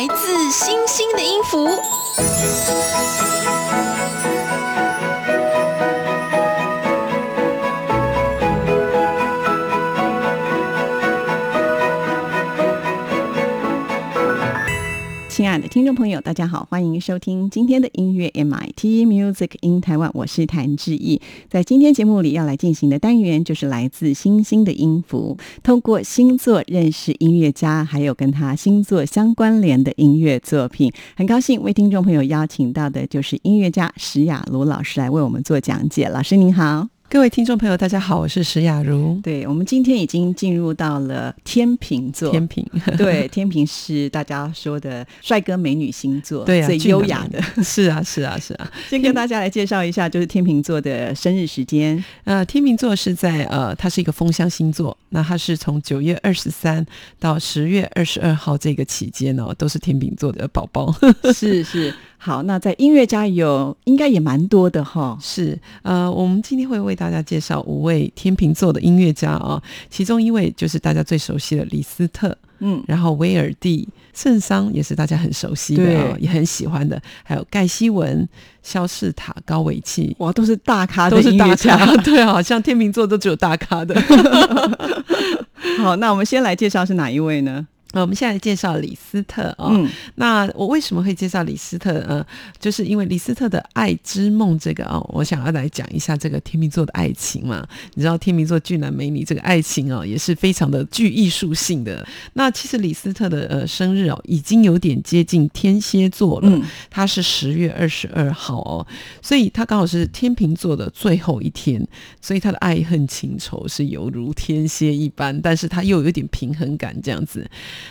来自星星的音符。爱的听众朋友，大家好，欢迎收听今天的音乐 MIT Music in Taiwan，我是谭志毅。在今天节目里要来进行的单元就是来自星星的音符，通过星座认识音乐家，还有跟他星座相关联的音乐作品。很高兴为听众朋友邀请到的就是音乐家史雅茹老师来为我们做讲解。老师您好。各位听众朋友，大家好，我是石雅茹。对，我们今天已经进入到了天秤座。天秤，对，天秤是大家说的帅哥美女星座，对啊，最优雅的。是啊，是啊，是啊。先跟大家来介绍一下，就是天秤座的生日时间。呃，天秤座是在呃，它是一个风象星座，那它是从九月二十三到十月二十二号这个期间哦，都是天秤座的宝宝。是 是。好，那在音乐家有应该也蛮多的哈。是，呃，我们今天会为大家介绍五位天秤座的音乐家啊，其中一位就是大家最熟悉的李斯特，嗯，然后威尔第、圣桑也是大家很熟悉的，也很喜欢的，还有盖希文、肖士塔、高维契，哇，都是大咖，都是大咖，对啊，像天秤座都只有大咖的。好，那我们先来介绍是哪一位呢？呃，我们现在介绍李斯特哦。那我为什么会介绍李斯特？呃，就是因为李斯特的《爱之梦》这个哦，我想要来讲一下这个天秤座的爱情嘛。你知道天秤座俊男美女这个爱情哦，也是非常的具艺术性的。那其实李斯特的呃生日哦，已经有点接近天蝎座了。他是十月二十二号哦，所以他刚好是天秤座的最后一天，所以他的爱恨情仇是犹如天蝎一般，但是他又有点平衡感这样子。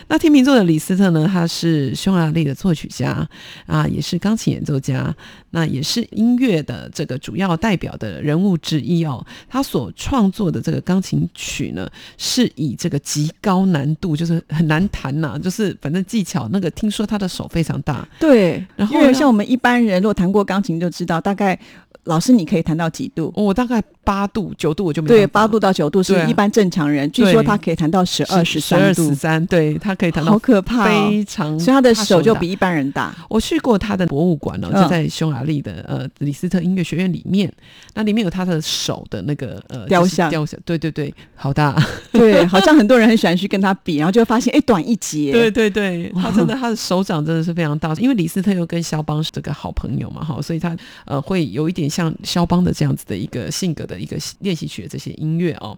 那天秤座的李斯特呢？他是匈牙利的作曲家啊，也是钢琴演奏家，那也是音乐的这个主要代表的人物之一哦。他所创作的这个钢琴曲呢，是以这个极高难度，就是很难弹呐，就是反正技巧那个，听说他的手非常大。对，然后因为像我们一般人，如果弹过钢琴就知道，大概老师你可以弹到几度？我大概。八度九度我就没对，八度到九度是一般正常人。据说他可以弹到十二十三度，十三，对他可以弹到好可怕，非常，所以他的手就比一般人大。我去过他的博物馆哦，就在匈牙利的呃李斯特音乐学院里面，那里面有他的手的那个呃雕像，雕像，对对对，好大，对，好像很多人很喜欢去跟他比，然后就会发现哎短一截，对对对，他真的他的手掌真的是非常大，因为李斯特又跟肖邦是这个好朋友嘛，哈，所以他呃会有一点像肖邦的这样子的一个性格的一个练习曲。的这些音乐哦，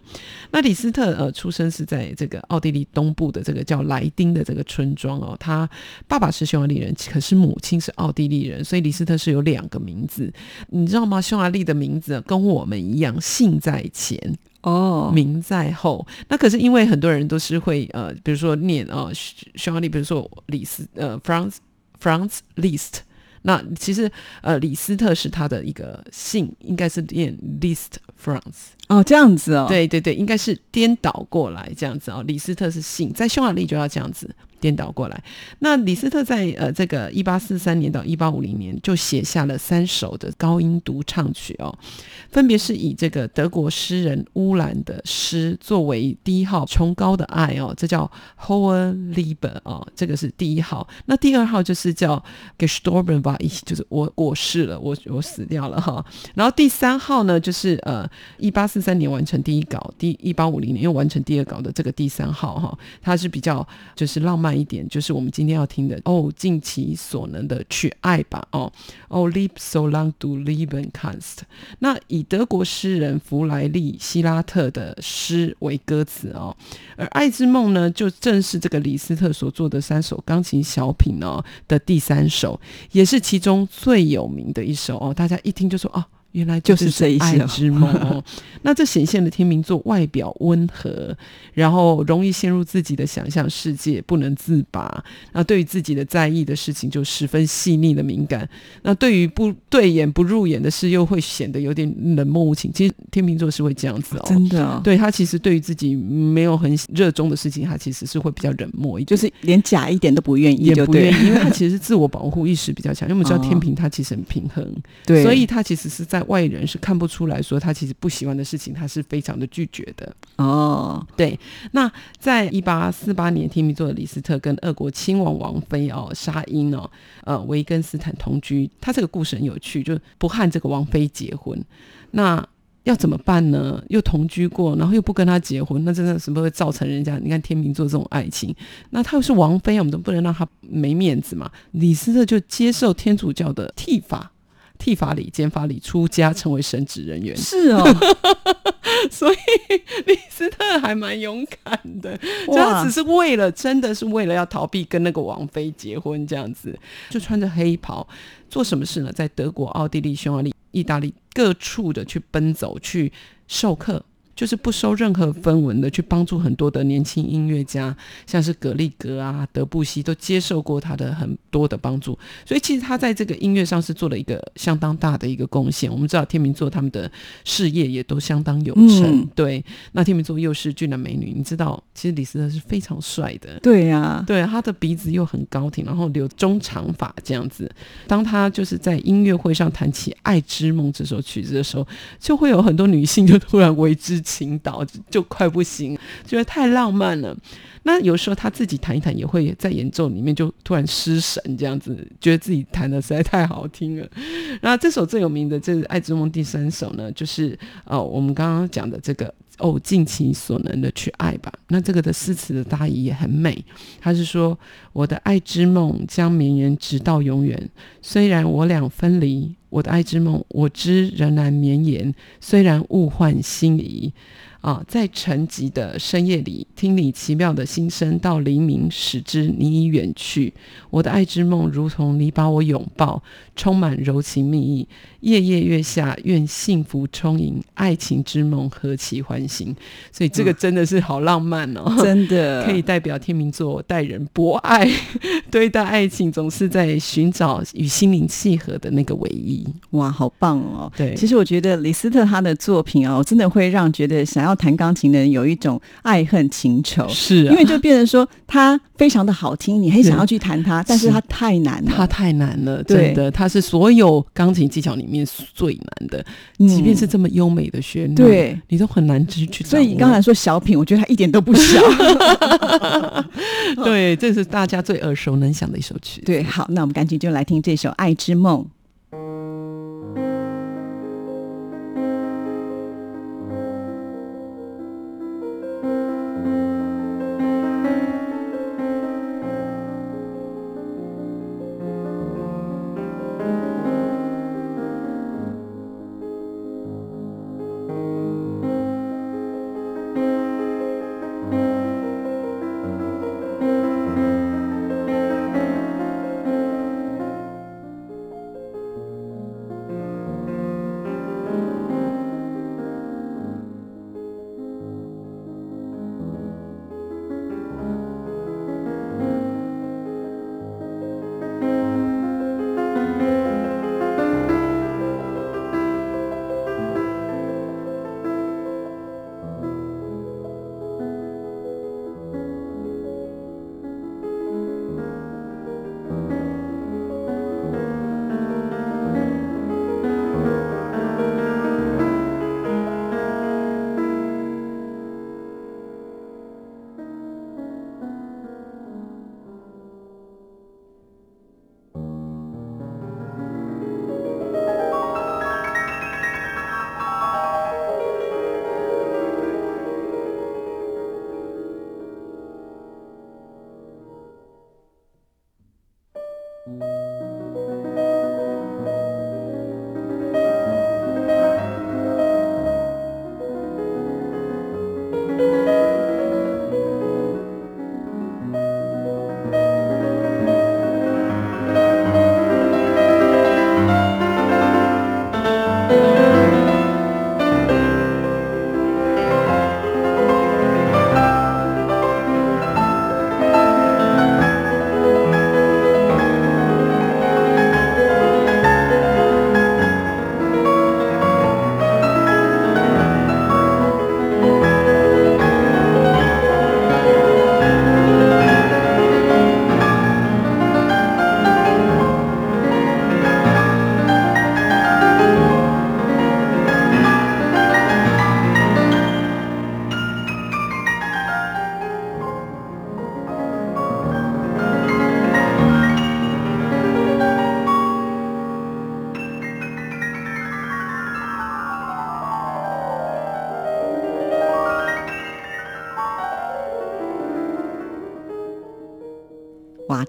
那李斯特呃出生是在这个奥地利东部的这个叫莱丁的这个村庄哦，他爸爸是匈牙利人，可是母亲是奥地利人，所以李斯特是有两个名字，你知道吗？匈牙利的名字跟我们一样，姓在前哦，名在后。那可是因为很多人都是会呃，比如说念啊匈牙利，比如说李斯呃 Franz Franz Liszt。那其实，呃，李斯特是他的一个姓，应该是念 List France 哦，这样子哦，对对对，应该是颠倒过来这样子哦。李斯特是姓，在匈牙利就要这样子。颠倒过来，那李斯特在呃这个一八四三年到一八五零年就写下了三首的高音独唱曲哦，分别是以这个德国诗人乌兰的诗作为第一号，崇高的爱哦，这叫 Hohe Liebe 哦，这个是第一号。那第二号就是叫 Gestorben war ich，就是我过世了，我我死掉了哈。然后第三号呢，就是呃一八四三年完成第一稿，第一八五零年又完成第二稿的这个第三号哈，它是比较就是浪漫。一点，就是我们今天要听的哦，尽其所能的去爱吧，哦哦，live so long to live and cast。那以德国诗人弗莱利希拉特的诗为歌词哦，而《爱之梦》呢，就正是这个李斯特所做的三首钢琴小品哦的第三首，也是其中最有名的一首哦，大家一听就说哦。原来就是这一些之梦哦，那这显现了天秤座外表温和，然后容易陷入自己的想象世界，不能自拔。那对于自己的在意的事情就十分细腻的敏感。那对于不对眼不入眼的事，又会显得有点冷漠无情。其实天秤座是会这样子哦，真的。对他其实对于自己没有很热衷的事情，他其实是会比较冷漠，就是连假一点都不愿意，也不愿意，因为他其实是自我保护意识比较强。因为我们知道天平他其实很平衡，对，所以他其实是在。外人是看不出来说他其实不喜欢的事情，他是非常的拒绝的哦。对，那在一八四八年，天秤座的李斯特跟俄国亲王王妃哦沙因哦呃维根斯坦同居，他这个故事很有趣，就不和这个王妃结婚。那要怎么办呢？又同居过，然后又不跟他结婚，那真的什么会造成人家你看天秤座这种爱情？那他又是王妃，我们都不能让他没面子嘛。李斯特就接受天主教的剃发。剃发理、剪发理出家，成为神职人员。是哦，所以李斯特还蛮勇敢的。他只是为了，真的是为了要逃避跟那个王妃结婚，这样子就穿着黑袍做什么事呢？在德国、奥地利、匈牙利、意大利各处的去奔走，去授课。就是不收任何分文的，去帮助很多的年轻音乐家，像是格力格啊、德布西都接受过他的很多的帮助，所以其实他在这个音乐上是做了一个相当大的一个贡献。我们知道天秤座他们的事业也都相当有成，对。那天秤座又是俊男美女，你知道，其实李斯特是非常帅的，对呀，对，他的鼻子又很高挺，然后留中长发这样子。当他就是在音乐会上弹起《爱之梦》这首曲子的时候，就会有很多女性就突然为之。青岛就快不行，觉得太浪漫了。那有时候他自己弹一弹，也会在演奏里面就突然失神，这样子觉得自己弹的实在太好听了。那这首最有名的这《爱之梦》第三首呢，就是呃我们刚刚讲的这个哦，尽其所能的去爱吧。那这个的诗词的大意也很美，他是说我的爱之梦将绵延直到永远，虽然我俩分离。我的爱之梦，我知仍然绵延，虽然物换星移。啊，在沉寂的深夜里，听你奇妙的心声，到黎明，使之你已远去。我的爱之梦，如同你把我拥抱，充满柔情蜜意。夜夜月下，愿幸福充盈，爱情之梦何其欢欣。所以这个真的是好浪漫哦，真的可以代表天秤座待人博爱，对待爱情总是在寻找与心灵契合的那个唯一。哇，好棒哦！对，其实我觉得李斯特他的作品哦，真的会让觉得想要弹钢琴的人有一种爱恨情仇，是啊因为就变成说他非常的好听，你很想要去弹它，但是他太难了，他太难了，真的，他是所有钢琴技巧里面最难的，即便是这么优美的旋律，对你都很难去去。所以刚才说小品，我觉得他一点都不小。对，这是大家最耳熟能详的一首曲。对，好，那我们赶紧就来听这首《爱之梦》。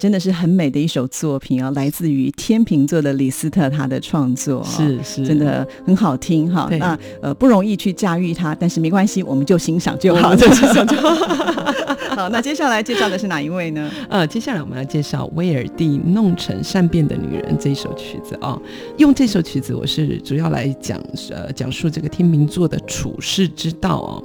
真的是很美的一首作品啊，来自于天秤座的李斯特他的创作，是是，真的很好听哈。那呃不容易去驾驭它，但是没关系，我们就欣赏就好，就欣赏就好。好，那接下来介绍的是哪一位呢？呃，接下来我们要介绍威尔第《弄成善变的女人》这一首曲子啊。用这首曲子，我是主要来讲呃讲述这个天秤座的处世之道哦。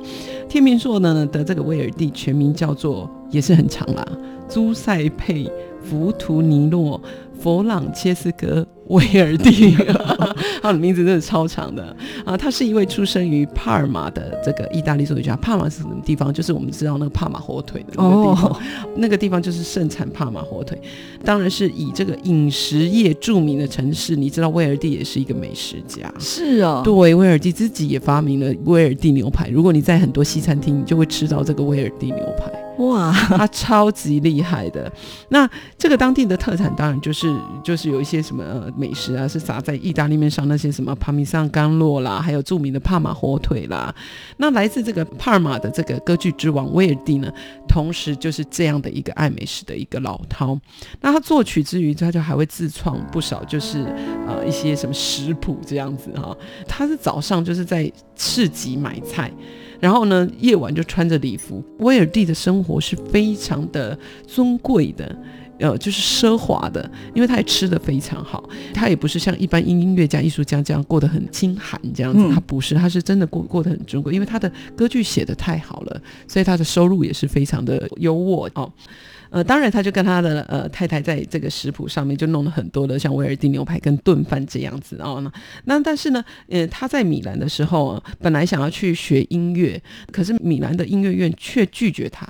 天秤座呢的这个威尔第全名叫做也是很长啦，朱塞佩。弗图尼诺·弗朗切斯科·威尔蒂，他的名字真的超长的啊！他是一位出生于帕尔马的这个意大利作曲家。帕尔马是什么地方？就是我们知道那个帕马火腿的那个地方，那个地方就是盛产帕马火腿。当然是以这个饮食业著名的城市。你知道威尔蒂也是一个美食家，是哦。对，威尔蒂自己也发明了威尔蒂牛排。如果你在很多西餐厅，你就会吃到这个威尔蒂牛排。哇，他超级厉害的。那这个当地的特产当然就是就是有一些什么美食啊，是撒在意大利面上那些什么帕米桑干酪啦，还有著名的帕马火腿啦。那来自这个帕尔马的这个歌剧之王威尔第呢，同时就是这样的一个爱美食的一个老饕。那他作曲之余，他就还会自创不少，就是呃一些什么食谱这样子哈。他是早上就是在市集买菜。然后呢，夜晚就穿着礼服。威尔蒂的生活是非常的尊贵的，呃，就是奢华的，因为他也吃的非常好。他也不是像一般音音乐家、艺术家这样过得很清寒这样子，他不是，他是真的过过得很尊贵，因为他的歌剧写的太好了，所以他的收入也是非常的优渥哦。呃，当然，他就跟他的呃太太在这个食谱上面就弄了很多的像威尔第牛排跟炖饭这样子哦。那那但是呢，呃，他在米兰的时候，本来想要去学音乐，可是米兰的音乐院却拒绝他。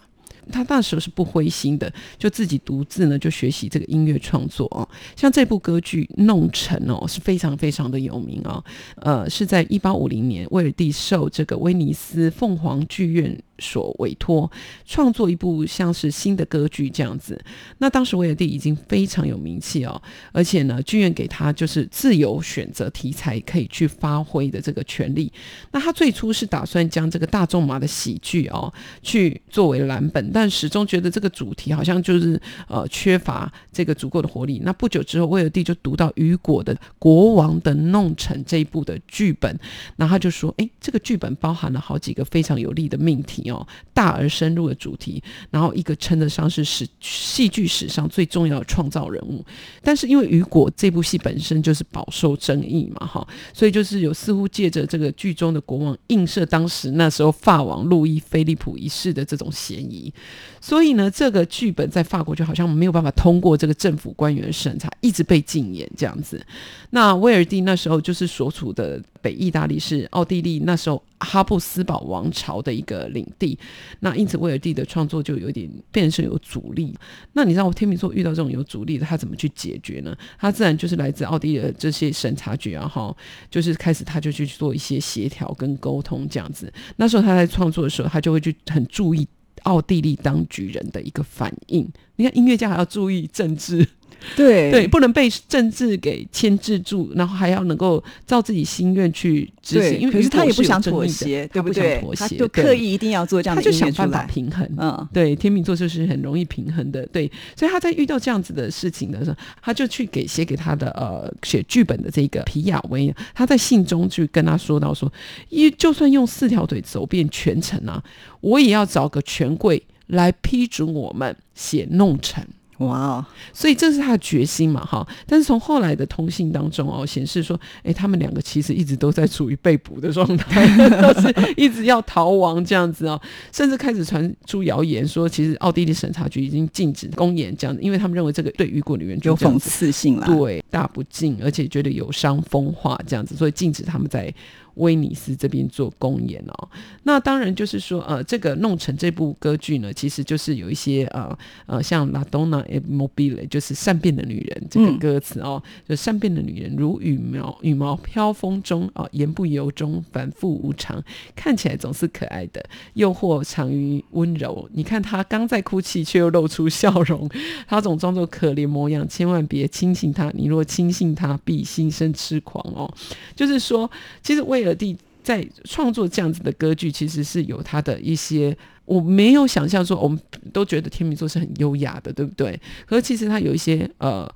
他那时候是不灰心的，就自己独自呢就学习这个音乐创作哦。像这部歌剧《弄成》哦是非常非常的有名哦。呃，是在一八五零年，威尔第受这个威尼斯凤凰剧院。所委托创作一部像是新的歌剧这样子，那当时威尔第已经非常有名气哦，而且呢，剧院给他就是自由选择题材可以去发挥的这个权利。那他最初是打算将这个大仲马的喜剧哦去作为蓝本，但始终觉得这个主题好像就是呃缺乏这个足够的活力。那不久之后，威尔第就读到雨果的《国王的弄臣》这一部的剧本，那他就说：“哎，这个剧本包含了好几个非常有利的命题。”哦，大而深入的主题，然后一个称得上是史戏剧史上最重要的创造人物，但是因为雨果这部戏本身就是饱受争议嘛，哈，所以就是有似乎借着这个剧中的国王映射当时那时候法王路易菲利普一世的这种嫌疑，所以呢，这个剧本在法国就好像没有办法通过这个政府官员审查，一直被禁演这样子。那威尔第那时候就是所处的意大利是奥地利那时候哈布斯堡王朝的一个领地，那因此威尔第的创作就有点变成有阻力。那你知道我天秤座遇到这种有阻力的，他怎么去解决呢？他自然就是来自奥地利的这些审查局啊，哈，就是开始他就去做一些协调跟沟通这样子。那时候他在创作的时候，他就会去很注意奥地利当局人的一个反应。你看音乐家还要注意政治。对对，不能被政治给牵制住，然后还要能够照自己心愿去执行。因为可是他也不想妥协，对不对？他就刻意一定要做这样的他就想办法平衡。嗯，对，天秤座就是很容易平衡的。对，所以他在遇到这样子的事情的时候，他就去给写给他的呃写剧本的这个皮亚威，他在信中去跟他说到说，一就算用四条腿走遍全城啊，我也要找个权贵来批准我们写弄成。哇哦！所以这是他的决心嘛，哈。但是从后来的通信当中哦，显示说，哎，他们两个其实一直都在处于被捕的状态，都是一直要逃亡这样子哦。甚至开始传出谣言说，其实奥地利审查局已经禁止公演这样子，因为他们认为这个对雨果的原著有讽刺性了，对，大不敬，而且觉得有伤风化这样子，所以禁止他们在。威尼斯这边做公演哦，那当然就是说，呃，这个弄成这部歌剧呢，其实就是有一些呃呃，像《La Donna e Mobile》就是善变的女人这个歌词哦，就善变的女人如羽毛羽毛飘风中啊，言不由衷，反复无常，看起来总是可爱的，诱惑藏于温柔。你看她刚在哭泣，却又露出笑容，她总装作可怜模样，千万别轻信她，你若轻信她，必心生痴狂哦。就是说，其实为尔第在创作这样子的歌剧，其实是有他的一些我没有想象说，我们都觉得天秤座是很优雅的，对不对？可是其实他有一些呃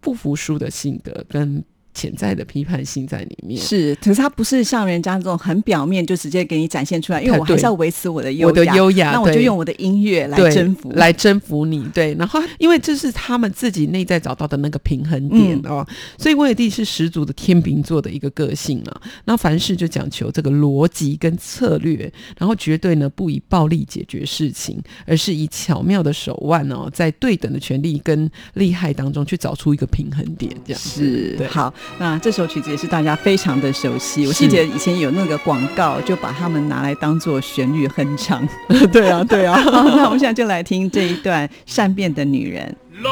不服输的性格跟。潜在的批判性在里面是，可是他不是像人家这种很表面就直接给你展现出来，因为我还是要维持我的优我的优雅，那我就用我的音乐来征服，来征服你。对，然后因为这是他们自己内在找到的那个平衡点哦，所以威尔蒂是十足的天秤座的一个个性啊。那凡事就讲求这个逻辑跟策略，然后绝对呢不以暴力解决事情，而是以巧妙的手腕哦，在对等的权利跟利害当中去找出一个平衡点，这样是好。那这首曲子也是大家非常的熟悉，我记得以前有那个广告，就把它们拿来当做旋律哼唱。对啊，对啊。那我们现在就来听这一段《善变的女人》。e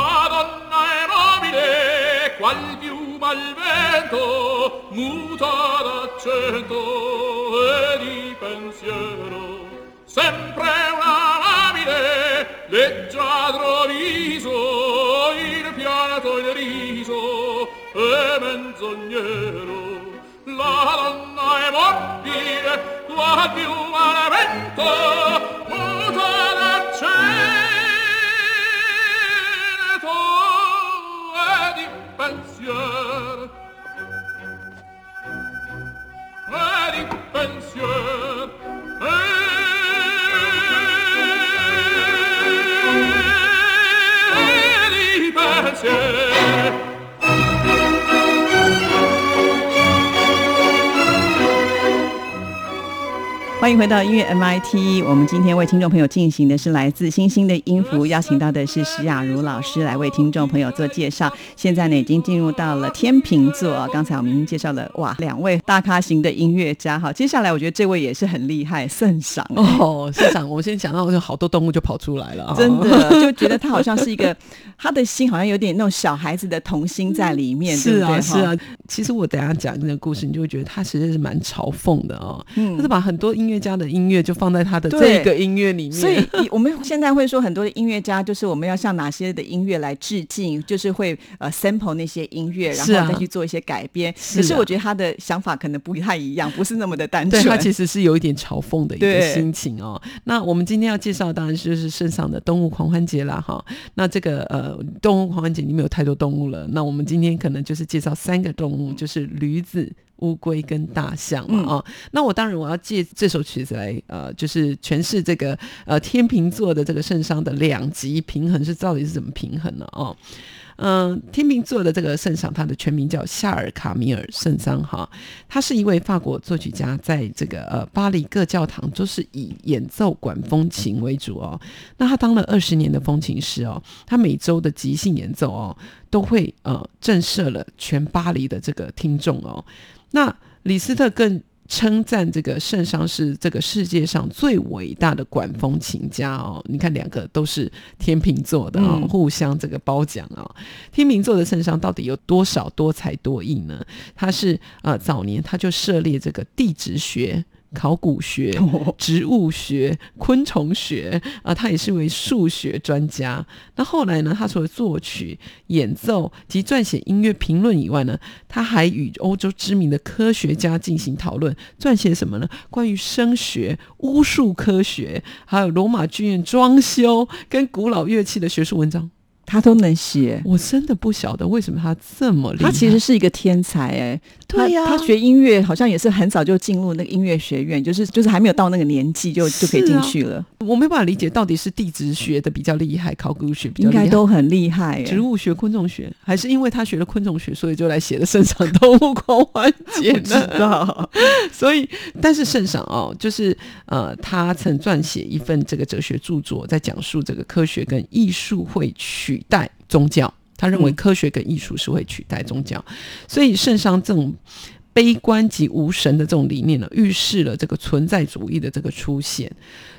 menzognero la donna è mobile tua più al vento muta d'acceto e di pensier. E di pensier. E di 欢迎回到音乐 MIT。我们今天为听众朋友进行的是来自星星的音符，邀请到的是石雅茹老师来为听众朋友做介绍。现在呢，已经进入到了天秤座。刚才我们已经介绍了哇，两位大咖型的音乐家。好，接下来我觉得这位也是很厉害，圣赏哦，圣赏。我先讲到，就好多动物就跑出来了，真的就觉得他好像是一个，他的心好像有点那种小孩子的童心在里面。是啊，是啊。其实我等下讲这个故事，你就会觉得他其实是蛮嘲讽的哦。嗯，他是把很多音。音乐家的音乐就放在他的这个音乐里面，所以我们现在会说很多的音乐家，就是我们要向哪些的音乐来致敬，就是会呃 sample 那些音乐，然后再去做一些改编。可是我觉得他的想法可能不太一样，不是那么的单纯。他其实是有一点嘲讽的一个心情哦。那我们今天要介绍当然就是圣上的动物狂欢节啦，哈。那这个呃动物狂欢节里面有太多动物了，那我们今天可能就是介绍三个动物，就是驴子。乌龟跟大象嘛啊，那我当然我要借这首曲子来呃，就是诠释这个呃天秤座的这个圣上的两极平衡是到底是怎么平衡呢？哦，嗯，天秤座的这个圣上，他的全名叫夏尔卡米尔圣桑哈，他是一位法国作曲家，在这个呃巴黎各教堂都是以演奏管风琴为主哦。那他当了二十年的风琴师哦，他每周的即兴演奏哦，都会呃震慑了全巴黎的这个听众哦。那李斯特更称赞这个圣桑是这个世界上最伟大的管风琴家哦。你看，两个都是天秤座的啊，互相这个褒奖啊。天秤座的圣桑到底有多少多才多艺呢？他是呃早年他就涉猎这个地质学。考古学、植物学、昆虫学啊，他也是位数学专家。那后来呢，他除了作曲、演奏及撰写音乐评论以外呢，他还与欧洲知名的科学家进行讨论，撰写什么呢？关于声学、巫术科学，还有罗马剧院装修跟古老乐器的学术文章。他都能写，我真的不晓得为什么他这么厉害。他其实是一个天才哎，对呀，他学音乐好像也是很早就进入那个音乐学院，就是就是还没有到那个年纪就就可以进去了。我没办法理解到底是地质学的比较厉害，考古学比较应该都很厉害，植物学、昆虫学，还是因为他学了昆虫学，所以就来写了圣上动物狂欢节呢？所以，但是圣上哦，就是呃，他曾撰写一份这个哲学著作，在讲述这个科学跟艺术会取。取代宗教，他认为科学跟艺术是会取代宗教，所以圣上这种悲观及无神的这种理念呢，预示了这个存在主义的这个出现。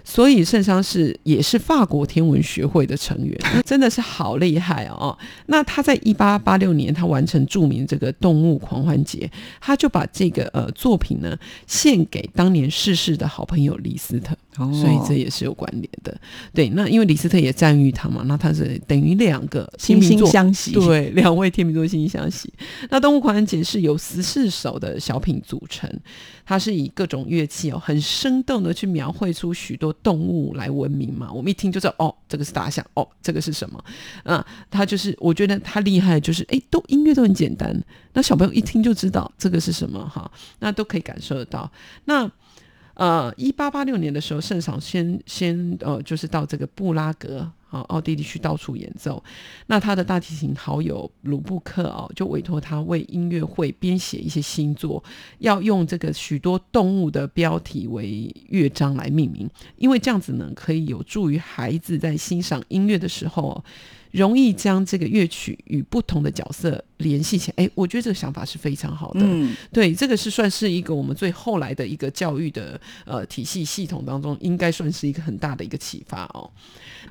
所以圣桑是也是法国天文学会的成员，真的是好厉害哦。那他在一八八六年，他完成著名这个动物狂欢节，他就把这个呃作品呢献给当年逝世的好朋友李斯特。所以这也是有关联的，对。那因为李斯特也赞誉他嘛，那他是等于两个惺惺相惜，对，两位天秤座惺惺相惜。那动物狂欢节是由十四首的小品组成，它是以各种乐器哦，很生动的去描绘出许多动物来闻名嘛。我们一听就知道，哦，这个是大象，哦，这个是什么？啊，他就是我觉得他厉害，就是哎，都音乐都很简单，那小朋友一听就知道这个是什么哈，那都可以感受得到。那呃，一八八六年的时候，圣赏先先呃，就是到这个布拉格啊，奥地利去到处演奏。那他的大提琴好友鲁布克哦，就委托他为音乐会编写一些新作，要用这个许多动物的标题为乐章来命名，因为这样子呢，可以有助于孩子在欣赏音乐的时候。容易将这个乐曲与不同的角色联系起来，哎，我觉得这个想法是非常好的。嗯，对，这个是算是一个我们最后来的一个教育的呃体系系统当中，应该算是一个很大的一个启发哦。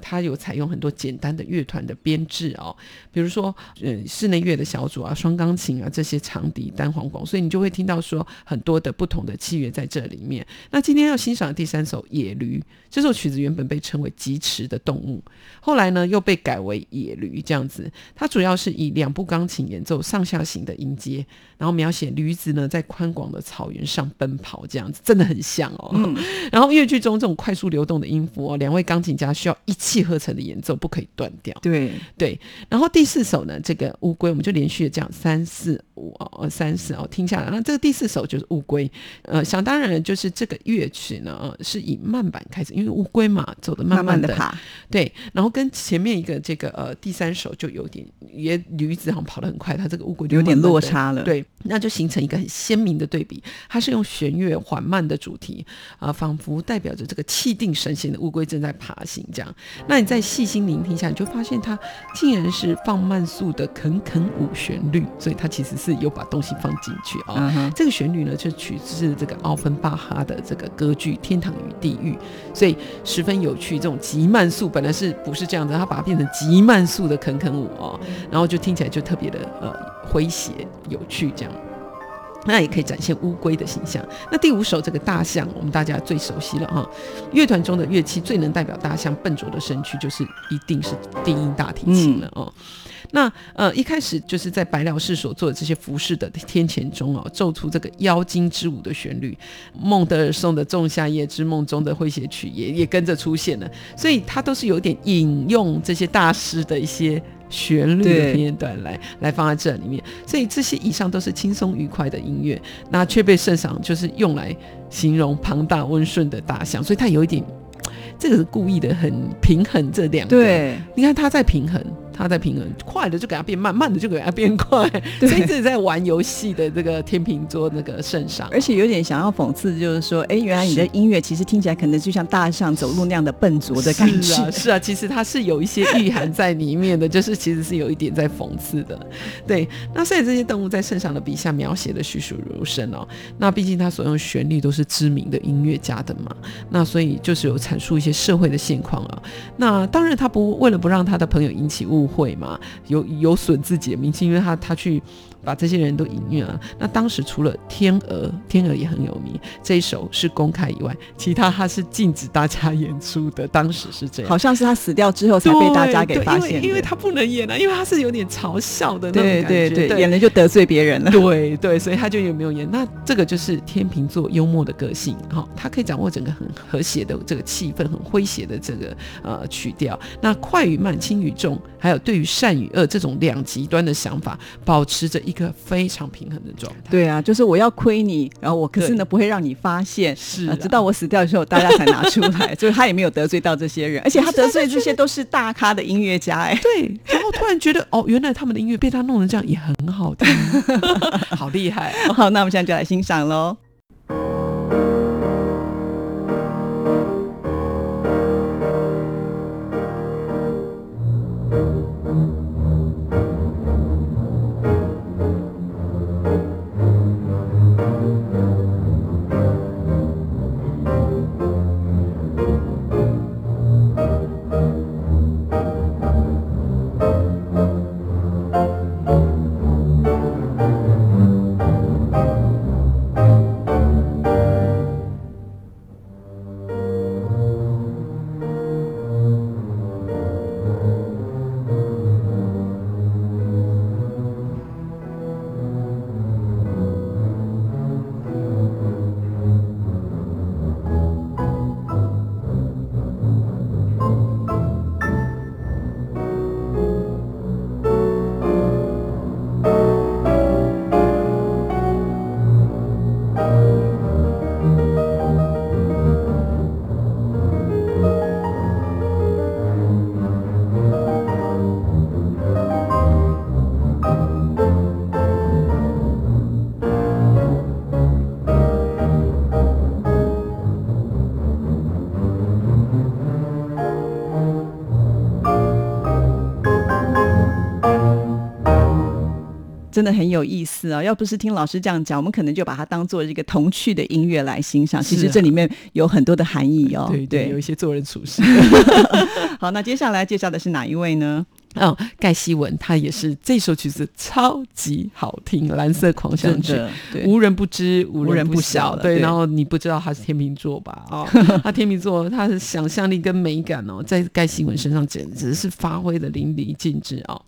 它有采用很多简单的乐团的编制哦，比如说呃室内乐的小组啊、双钢琴啊这些长笛、单簧管，所以你就会听到说很多的不同的器乐在这里面。那今天要欣赏的第三首《野驴》，这首曲子原本被称为疾驰的动物，后来呢又被改为。野驴这样子，它主要是以两部钢琴演奏上下行的音阶，然后描写驴子呢在宽广的草原上奔跑，这样子真的很像哦。然后乐剧中这种快速流动的音符哦，两位钢琴家需要一气呵成的演奏，不可以断掉。对对。然后第四首呢，这个乌龟，我们就连续的这样三四五哦，三四哦，听下来。那这个第四首就是乌龟，呃，想当然就是这个乐曲呢，是以慢板开始，因为乌龟嘛，走的慢慢的爬。对，然后跟前面一个这个。呃，第三首就有点，也驴子好像跑得很快，它这个乌龟有点落差了。对，那就形成一个很鲜明的对比。它是用弦乐缓慢的主题啊，仿佛代表着这个气定神闲的乌龟正在爬行这样。那你再细心聆听一下，你就发现它竟然是放慢速的肯肯舞旋律，所以它其实是有把东西放进去啊。这个旋律呢，就取自这个奥芬巴哈的这个歌剧《天堂与地狱》，所以十分有趣。这种极慢速本来是不是这样的，它把它变成极。慢慢速的啃啃舞哦，然后就听起来就特别的呃诙谐有趣，这样，那也可以展现乌龟的形象。那第五首这个大象，我们大家最熟悉了哈，乐团中的乐器最能代表大象笨拙的身躯，就是一定是低音大提琴了哦。那呃，一开始就是在白辽士所做的这些服饰的天前中哦，奏出这个妖精之舞的旋律，孟德尔颂的《仲夏夜之梦》中的诙谐曲也也跟着出现了，所以它都是有点引用这些大师的一些旋律的片段来来放在这里面，所以这些以上都是轻松愉快的音乐，那却被圣上就是用来形容庞大温顺的大象，所以它有一点，这个是故意的，很平衡这两个，对，你看它在平衡。他在平衡，快的就给他变慢，慢的就给他变快，所以这是在玩游戏的这个天秤座那个圣上，而且有点想要讽刺，就是说，哎，原来你的音乐其实听起来可能就像大象走路那样的笨拙的感觉。是啊，是啊，其实它是有一些意涵在里面的，就是其实是有一点在讽刺的。对，那所以这些动物在圣上的笔下描写的栩栩如生哦。那毕竟他所用旋律都是知名的音乐家的嘛，那所以就是有阐述一些社会的现况啊。那当然他不为了不让他的朋友引起误。会嘛，有有损自己的名气，因为他他去。把这些人都引虐了。那当时除了天鹅，天鹅也很有名，这一首是公开以外，其他他是禁止大家演出的。当时是这样，好像是他死掉之后才被大家给发现。因为因为他不能演了，因为他是有点嘲笑的那种感觉，对对对，演了就得罪别人了。对对，所以他就也没有演。那这个就是天秤座幽默的个性，哈，他可以掌握整个很和谐的这个气氛，很诙谐的这个呃曲调。那快与慢，轻与重，还有对于善与恶这种两极端的想法，保持着。一个非常平衡的状态。对啊，就是我要亏你，然后我可是呢不会让你发现，是直到我死掉的时候，大家才拿出来。就是他也没有得罪到这些人，而且他得罪这些都是大咖的音乐家，哎，对。然后突然觉得，哦，原来他们的音乐被他弄成这样也很好听，好厉害。好，那我们现在就来欣赏喽。真的很有意思啊！要不是听老师这样讲，我们可能就把它当做一个童趣的音乐来欣赏。其实这里面有很多的含义哦。对对，有一些做人处事。好，那接下来介绍的是哪一位呢？哦，盖希文，他也是这首曲子超级好听，《蓝色狂想曲》，无人不知，无人不晓。对，然后你不知道他是天秤座吧？哦，他天秤座，他的想象力跟美感哦，在盖希文身上简直是发挥的淋漓尽致哦。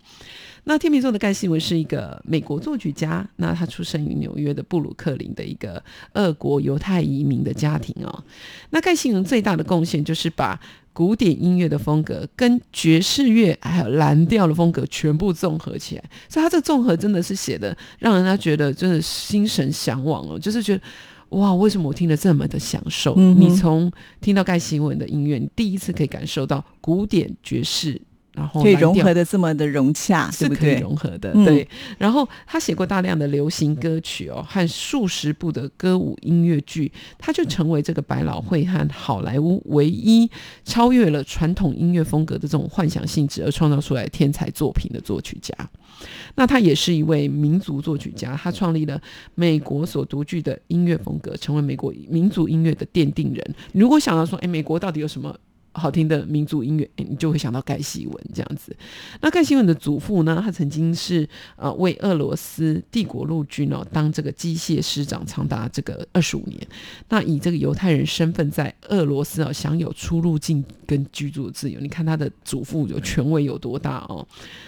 那天秤座的盖希文是一个美国作曲家，那他出生于纽约的布鲁克林的一个俄国犹太移民的家庭哦。那盖希文最大的贡献就是把。古典音乐的风格跟爵士乐还有蓝调的风格全部综合起来，所以他这个综合真的是写的让人家觉得真的心神向往哦，就是觉得哇，为什么我听得这么的享受？你从听到盖希文的音乐，你第一次可以感受到古典爵士。然后可以融合的这么的融洽，是可以融合的。对，然后他写过大量的流行歌曲哦，和数十部的歌舞音乐剧，他就成为这个百老汇和好莱坞唯一超越了传统音乐风格的这种幻想性质而创造出来天才作品的作曲家。那他也是一位民族作曲家，他创立了美国所独具的音乐风格，成为美国民族音乐的奠定人。如果想要说，哎，美国到底有什么？好听的民族音乐，你就会想到盖希文这样子。那盖希文的祖父呢？他曾经是呃为俄罗斯帝国陆军哦当这个机械师长，长达这个二十五年。那以这个犹太人身份在俄罗斯啊享有出入境跟居住的自由。你看他的祖父有权威有多大哦？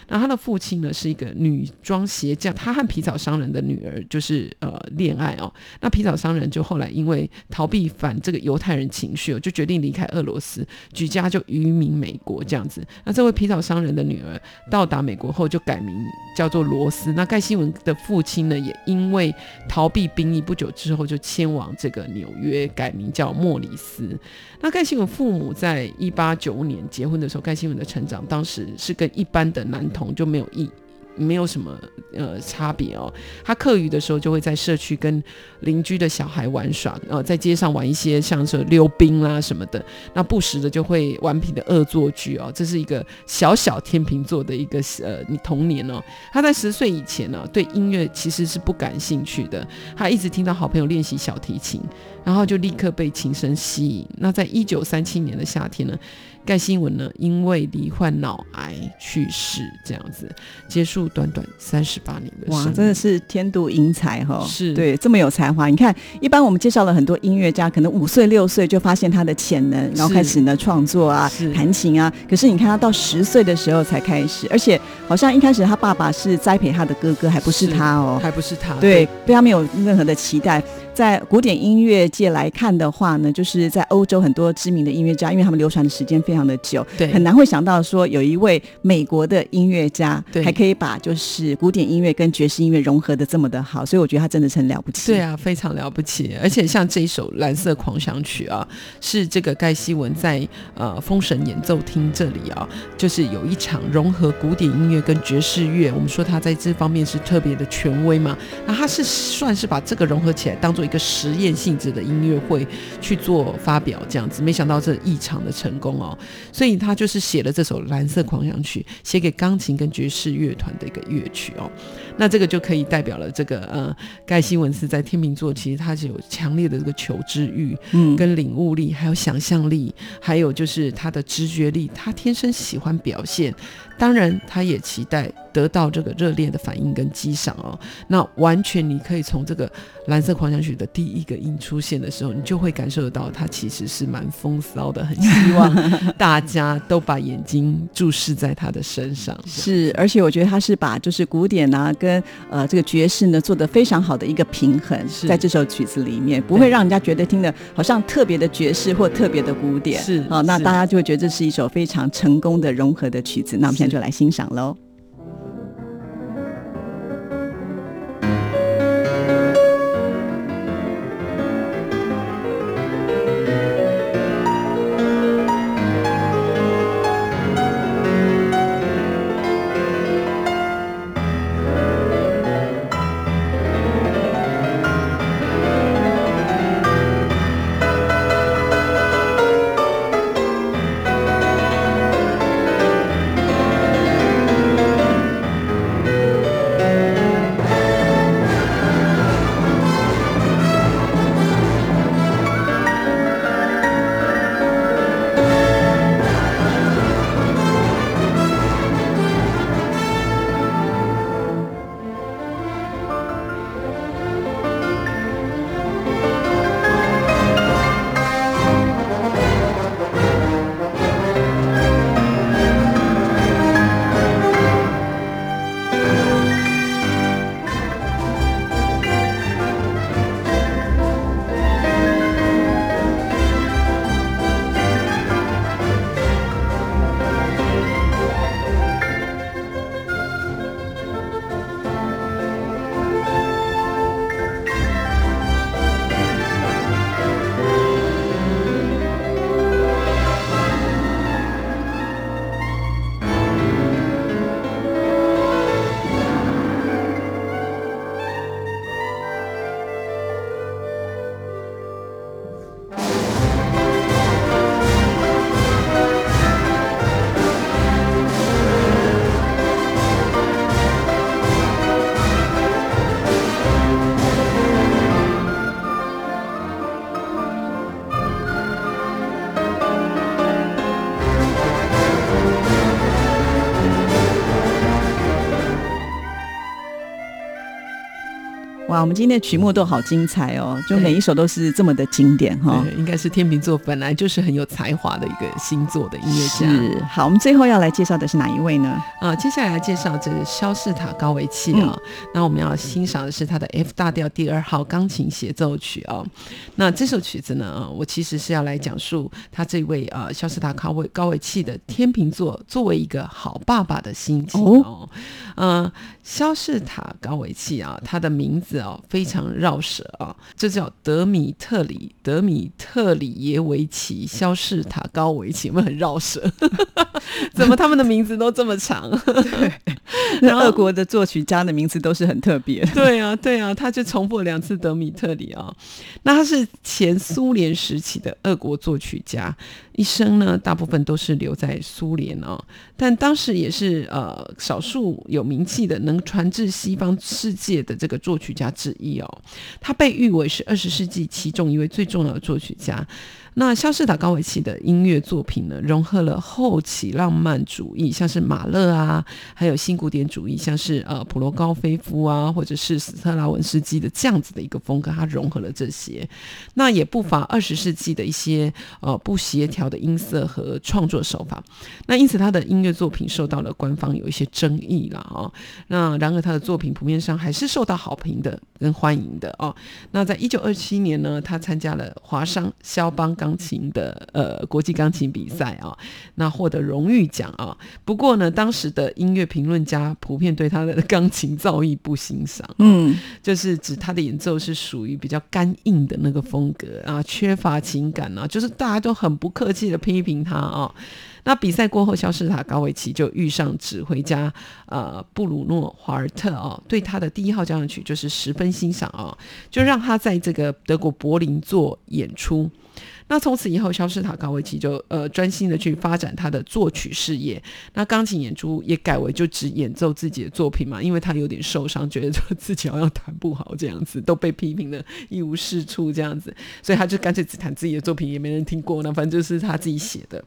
那他的父亲呢是一个女装鞋匠，他和皮草商人的女儿就是呃恋爱哦。那皮草商人就后来因为逃避反这个犹太人情绪，就决定离开俄罗斯。举家就移民美国这样子，那这位皮草商人的女儿到达美国后就改名叫做罗斯。那盖西文的父亲呢，也因为逃避兵役，不久之后就迁往这个纽约，改名叫莫里斯。那盖西文父母在一八九五年结婚的时候，盖西文的成长当时是跟一般的男童就没有异。没有什么呃差别哦。他课余的时候就会在社区跟邻居的小孩玩耍，呃，在街上玩一些像是溜冰啦什么的。那不时的就会顽皮的恶作剧哦。这是一个小小天秤座的一个呃你童年哦。他在十岁以前呢，对音乐其实是不感兴趣的。他一直听到好朋友练习小提琴，然后就立刻被琴声吸引。那在一九三七年的夏天呢？盖新闻呢，因为罹患脑癌去世，这样子结束短短三十八年的哇，真的是天妒英才哈！是对这么有才华。你看，一般我们介绍了很多音乐家，可能五岁六岁就发现他的潜能，然后开始呢创作啊，弹琴啊。可是你看他到十岁的时候才开始，而且好像一开始他爸爸是栽培他的哥哥，还不是他哦，还不是他，对，对他没有任何的期待。在古典音乐界来看的话呢，就是在欧洲很多知名的音乐家，因为他们流传的时间非常的久，对，很难会想到说有一位美国的音乐家，对，还可以把就是古典音乐跟爵士音乐融合的这么的好，所以我觉得他真的是很了不起。对啊，非常了不起。而且像这一首《蓝色狂想曲》啊，是这个盖希文在呃封神演奏厅这里啊，就是有一场融合古典音乐跟爵士乐，我们说他在这方面是特别的权威嘛，那他是算是把这个融合起来当做。一个实验性质的音乐会去做发表，这样子，没想到这异常的成功哦，所以他就是写了这首《蓝色狂想曲》，写给钢琴跟爵士乐团的一个乐曲哦。那这个就可以代表了这个呃，盖西文斯在天秤座，其实他是有强烈的这个求知欲，嗯，跟领悟力，还有想象力，还有就是他的直觉力，他天生喜欢表现。当然，他也期待得到这个热烈的反应跟激赏哦。那完全你可以从这个蓝色狂想曲的第一个音出现的时候，你就会感受得到，他其实是蛮风骚的，很希望大家都把眼睛注视在他的身上。是，而且我觉得他是把就是古典啊跟呃这个爵士呢做的非常好的一个平衡，在这首曲子里面，不会让人家觉得听的好像特别的爵士或特别的古典。是啊，那大家就会觉得这是一首非常成功的融合的曲子。那我们就来欣赏喽。我们今天的曲目都好精彩哦，就每一首都是这么的经典哈。对，应该是天秤座本来就是很有才华的一个星座的音乐家。是，好，我们最后要来介绍的是哪一位呢？啊，接下来介绍这个肖士塔高维契啊。那我们要欣赏的是他的 F 大调第二号钢琴协奏曲啊。那这首曲子呢，我其实是要来讲述他这位啊肖士塔高维高维契的天秤座作为一个好爸爸的心情哦。嗯，肖士塔高维契啊，他的名字啊非常绕舌啊，这叫德米特里德米特里耶维奇肖士塔高维奇，有没有很绕舌？怎么他们的名字都这么长？对，那俄国的作曲家的名字都是很特别。对啊，对啊，他就重复了两次德米特里啊。那他是前苏联时期的俄国作曲家。一生呢，大部分都是留在苏联哦，但当时也是呃少数有名气的能传至西方世界的这个作曲家之一哦。他被誉为是二十世纪其中一位最重要的作曲家。那肖斯塔高维奇的音乐作品呢，融合了后起浪漫主义，像是马勒啊，还有新古典主义，像是呃普罗高菲夫啊，或者是斯特拉文斯基的这样子的一个风格，它融合了这些。那也不乏二十世纪的一些呃不协调的音色和创作手法。那因此他的音乐作品受到了官方有一些争议了啊。那然而他的作品普遍上还是受到好评的跟欢迎的哦。那在一九二七年呢，他参加了华商肖邦钢钢琴的呃国际钢琴比赛啊，那获得荣誉奖啊。不过呢，当时的音乐评论家普遍对他的钢琴造诣不欣赏，嗯，就是指他的演奏是属于比较干硬的那个风格啊，缺乏情感啊，就是大家都很不客气的批评他啊。那比赛过后，肖斯塔高维奇就遇上指挥家呃布鲁诺华尔特哦，对他的第一号交响曲就是十分欣赏啊，就让他在这个德国柏林做演出。那从此以后，肖斯塔高维奇就呃专心的去发展他的作曲事业。那钢琴演出也改为就只演奏自己的作品嘛，因为他有点受伤，觉得说自己好像弹不好这样子，都被批评的一无是处这样子，所以他就干脆只弹自己的作品，也没人听过。那反正就是他自己写的。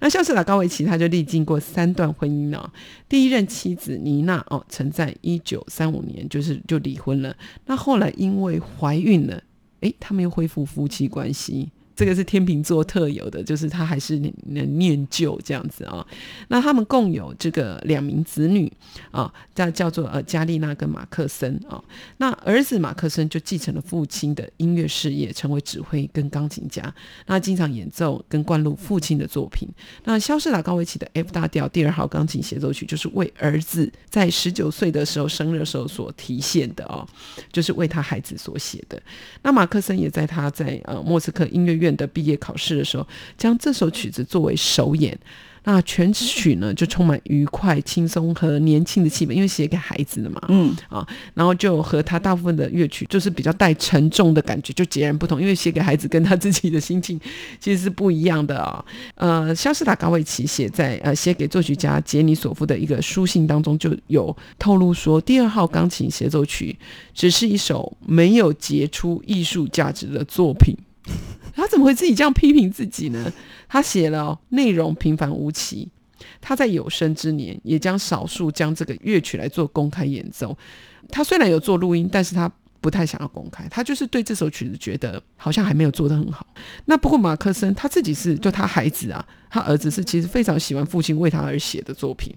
那肖斯塔高维奇他就历经过三段婚姻呢，第一任妻子妮娜哦，曾在一九三五年就是就离婚了。那后来因为怀孕了，诶，他们又恢复夫妻关系。这个是天秤座特有的，就是他还是能念旧这样子啊。那他们共有这个两名子女啊，叫叫做呃加丽娜跟马克森啊。那儿子马克森就继承了父亲的音乐事业，成为指挥跟钢琴家。那经常演奏跟灌录父亲的作品。那肖斯塔高维奇的 F 大调第二号钢琴协奏曲，就是为儿子在十九岁的时候生日的时候所体现的哦，就是为他孩子所写的。那马克森也在他在呃莫斯科音乐院。的毕业考试的时候，将这首曲子作为首演。那全曲呢，就充满愉快、轻松和年轻的气氛，因为写给孩子的嘛。嗯啊，然后就和他大部分的乐曲就是比较带沉重的感觉，就截然不同。因为写给孩子跟他自己的心情其实是不一样的啊。呃，肖斯塔高维奇写在呃写给作曲家杰尼索夫的一个书信当中，就有透露说，第二号钢琴协奏曲只是一首没有杰出艺术价值的作品。他怎么会自己这样批评自己呢？他写了内容平凡无奇。他在有生之年也将少数将这个乐曲来做公开演奏。他虽然有做录音，但是他不太想要公开。他就是对这首曲子觉得好像还没有做得很好。那不过马克森他自己是就他孩子啊，他儿子是其实非常喜欢父亲为他而写的作品。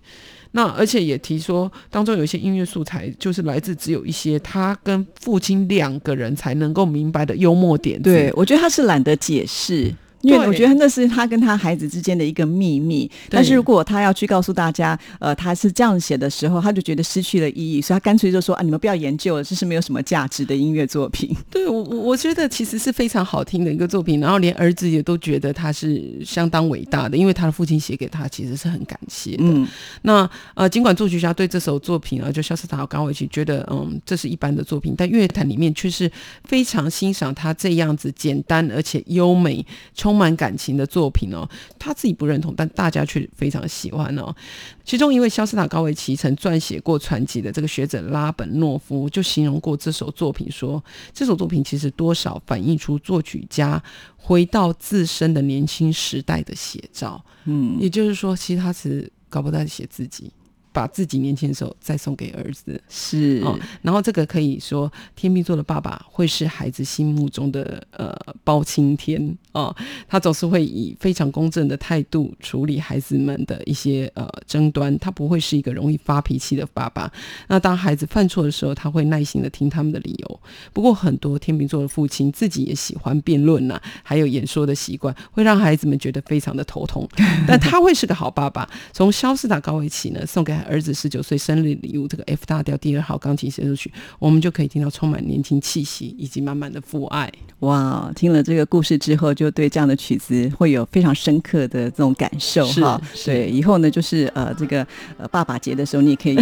那而且也提说，当中有一些音乐素材，就是来自只有一些他跟父亲两个人才能够明白的幽默点。对我觉得他是懒得解释。因为我觉得那是他跟他孩子之间的一个秘密，但是如果他要去告诉大家，呃，他是这样写的时候，他就觉得失去了意义，所以他干脆就说啊，你们不要研究了，这是没有什么价值的音乐作品。对我，我觉得其实是非常好听的一个作品，然后连儿子也都觉得他是相当伟大的，因为他的父亲写给他其实是很感谢的。嗯，那呃，尽管作曲家对这首作品啊，就肖斯塔高维奇觉得，嗯，这是一般的作品，但乐坛里面却是非常欣赏他这样子简单而且优美。充满感情的作品哦，他自己不认同，但大家却非常喜欢哦。其中一位肖斯塔高维奇曾撰写过传记的这个学者拉本诺夫就形容过这首作品说，这首作品其实多少反映出作曲家回到自身的年轻时代的写照。嗯，也就是说，其实他是搞不在写自己。把自己年轻的时候再送给儿子。是哦，然后这个可以说天秤座的爸爸会是孩子心目中的呃包青天哦，他总是会以非常公正的态度处理孩子们的一些呃争端，他不会是一个容易发脾气的爸爸。那当孩子犯错的时候，他会耐心的听他们的理由。不过很多天秤座的父亲自己也喜欢辩论呐，还有演说的习惯，会让孩子们觉得非常的头痛。但他会是个好爸爸。从肖斯塔高维奇呢送给儿子十九岁生日礼物这个 F 大调第二号钢琴协奏曲，我们就可以听到充满年轻气息以及满满的父爱。哇，听了这个故事之后，就对这样的曲子会有非常深刻的这种感受哈。对，以后呢，就是呃，这个呃爸爸节的时候，你也可以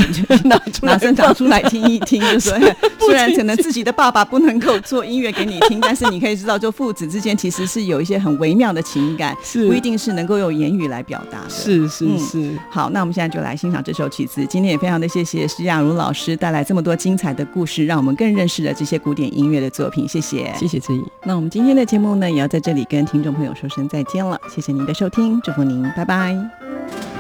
拿拿声 拿出来听一听，就是 虽然可能自己的爸爸不能够做音乐给你听，但是你可以知道，就父子之间其实是有一些很微妙的情感，是不一定是能够用言语来表达的。是是嗯是，好，那我们现在就来欣赏这首曲子。今天也非常的谢谢施雅茹老师带来这么多精彩的故事，让我们更认识了这些古典音乐的作品。谢谢。谢谢志毅。那我们今天的节目呢，也要在这里跟听众朋友说声再见了。谢谢您的收听，祝福您，拜拜。